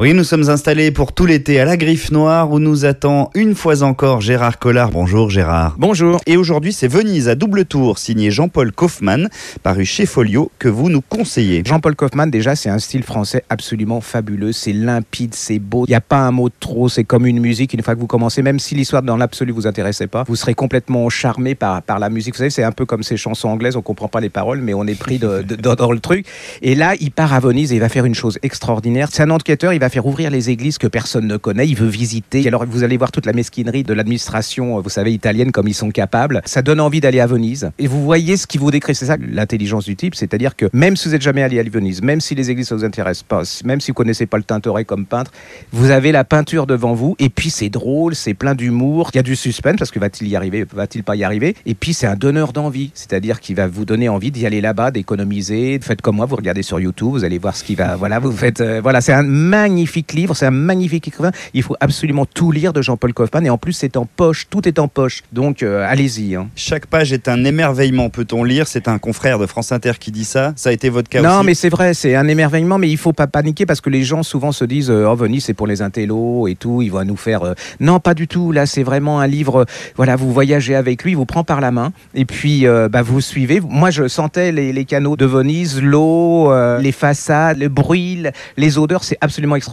Oui, nous sommes installés pour tout l'été à la Griffe Noire où nous attend une fois encore Gérard Collard. Bonjour Gérard. Bonjour. Et aujourd'hui, c'est Venise à double tour, signé Jean-Paul Kaufmann, paru chez Folio, que vous nous conseillez. Jean-Paul Kaufmann, déjà, c'est un style français absolument fabuleux. C'est limpide, c'est beau. Il n'y a pas un mot de trop. C'est comme une musique. Une fois que vous commencez, même si l'histoire dans l'absolu vous intéressait pas, vous serez complètement charmé par, par la musique. Vous savez, c'est un peu comme ces chansons anglaises. On comprend pas les paroles, mais on est pris de, de- dans, dans le truc. Et là, il part à Venise et il va faire une chose extraordinaire. C'est un enquêteur. Il faire ouvrir les églises que personne ne connaît. Il veut visiter. Et alors, vous allez voir toute la mesquinerie de l'administration, vous savez, italienne, comme ils sont capables. Ça donne envie d'aller à Venise. Et vous voyez ce qui vous décrit. C'est ça l'intelligence du type. C'est-à-dire que même si vous n'êtes jamais allé à Venise, même si les églises ne vous intéressent pas, même si vous connaissez pas le Tintoret comme peintre, vous avez la peinture devant vous. Et puis, c'est drôle, c'est plein d'humour. Il y a du suspense parce que va-t-il y arriver, va-t-il pas y arriver? Et puis, c'est un donneur d'envie. C'est-à-dire qu'il va vous donner envie d'y aller là-bas, d'économiser. Faites comme moi, vous regardez sur YouTube, vous allez voir ce qui va. Voilà, vous faites. euh, voilà, c'est un magnifique livre, c'est un magnifique écrivain. Il faut absolument tout lire de Jean-Paul Kaufmann. Et en plus, c'est en poche, tout est en poche. Donc, euh, allez-y. hein. Chaque page est un émerveillement, peut-on lire. C'est un confrère de France Inter qui dit ça. Ça a été votre cas Non, aussi mais c'est vrai, c'est un émerveillement, mais il faut pas paniquer parce que les gens souvent se disent euh, Oh, Venise, c'est pour les intellos et tout, il va nous faire. euh, Non, pas du tout. Là, c'est vraiment un livre. Voilà, vous voyagez avec lui, il vous prend par la main et puis euh, bah, vous suivez. Moi, je sentais les, les canaux de Venise, l'eau, les façades, le bruit, le- les odeurs, c'est absolument extraordinaire.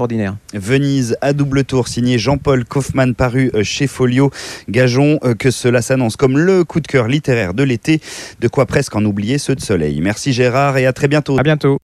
Venise à double tour, signé Jean-Paul Kaufmann, paru euh, chez Folio. Gageons euh, que cela s'annonce comme le coup de cœur littéraire de l'été, de quoi presque en oublier ceux de soleil. Merci Gérard et à très bientôt. À bientôt.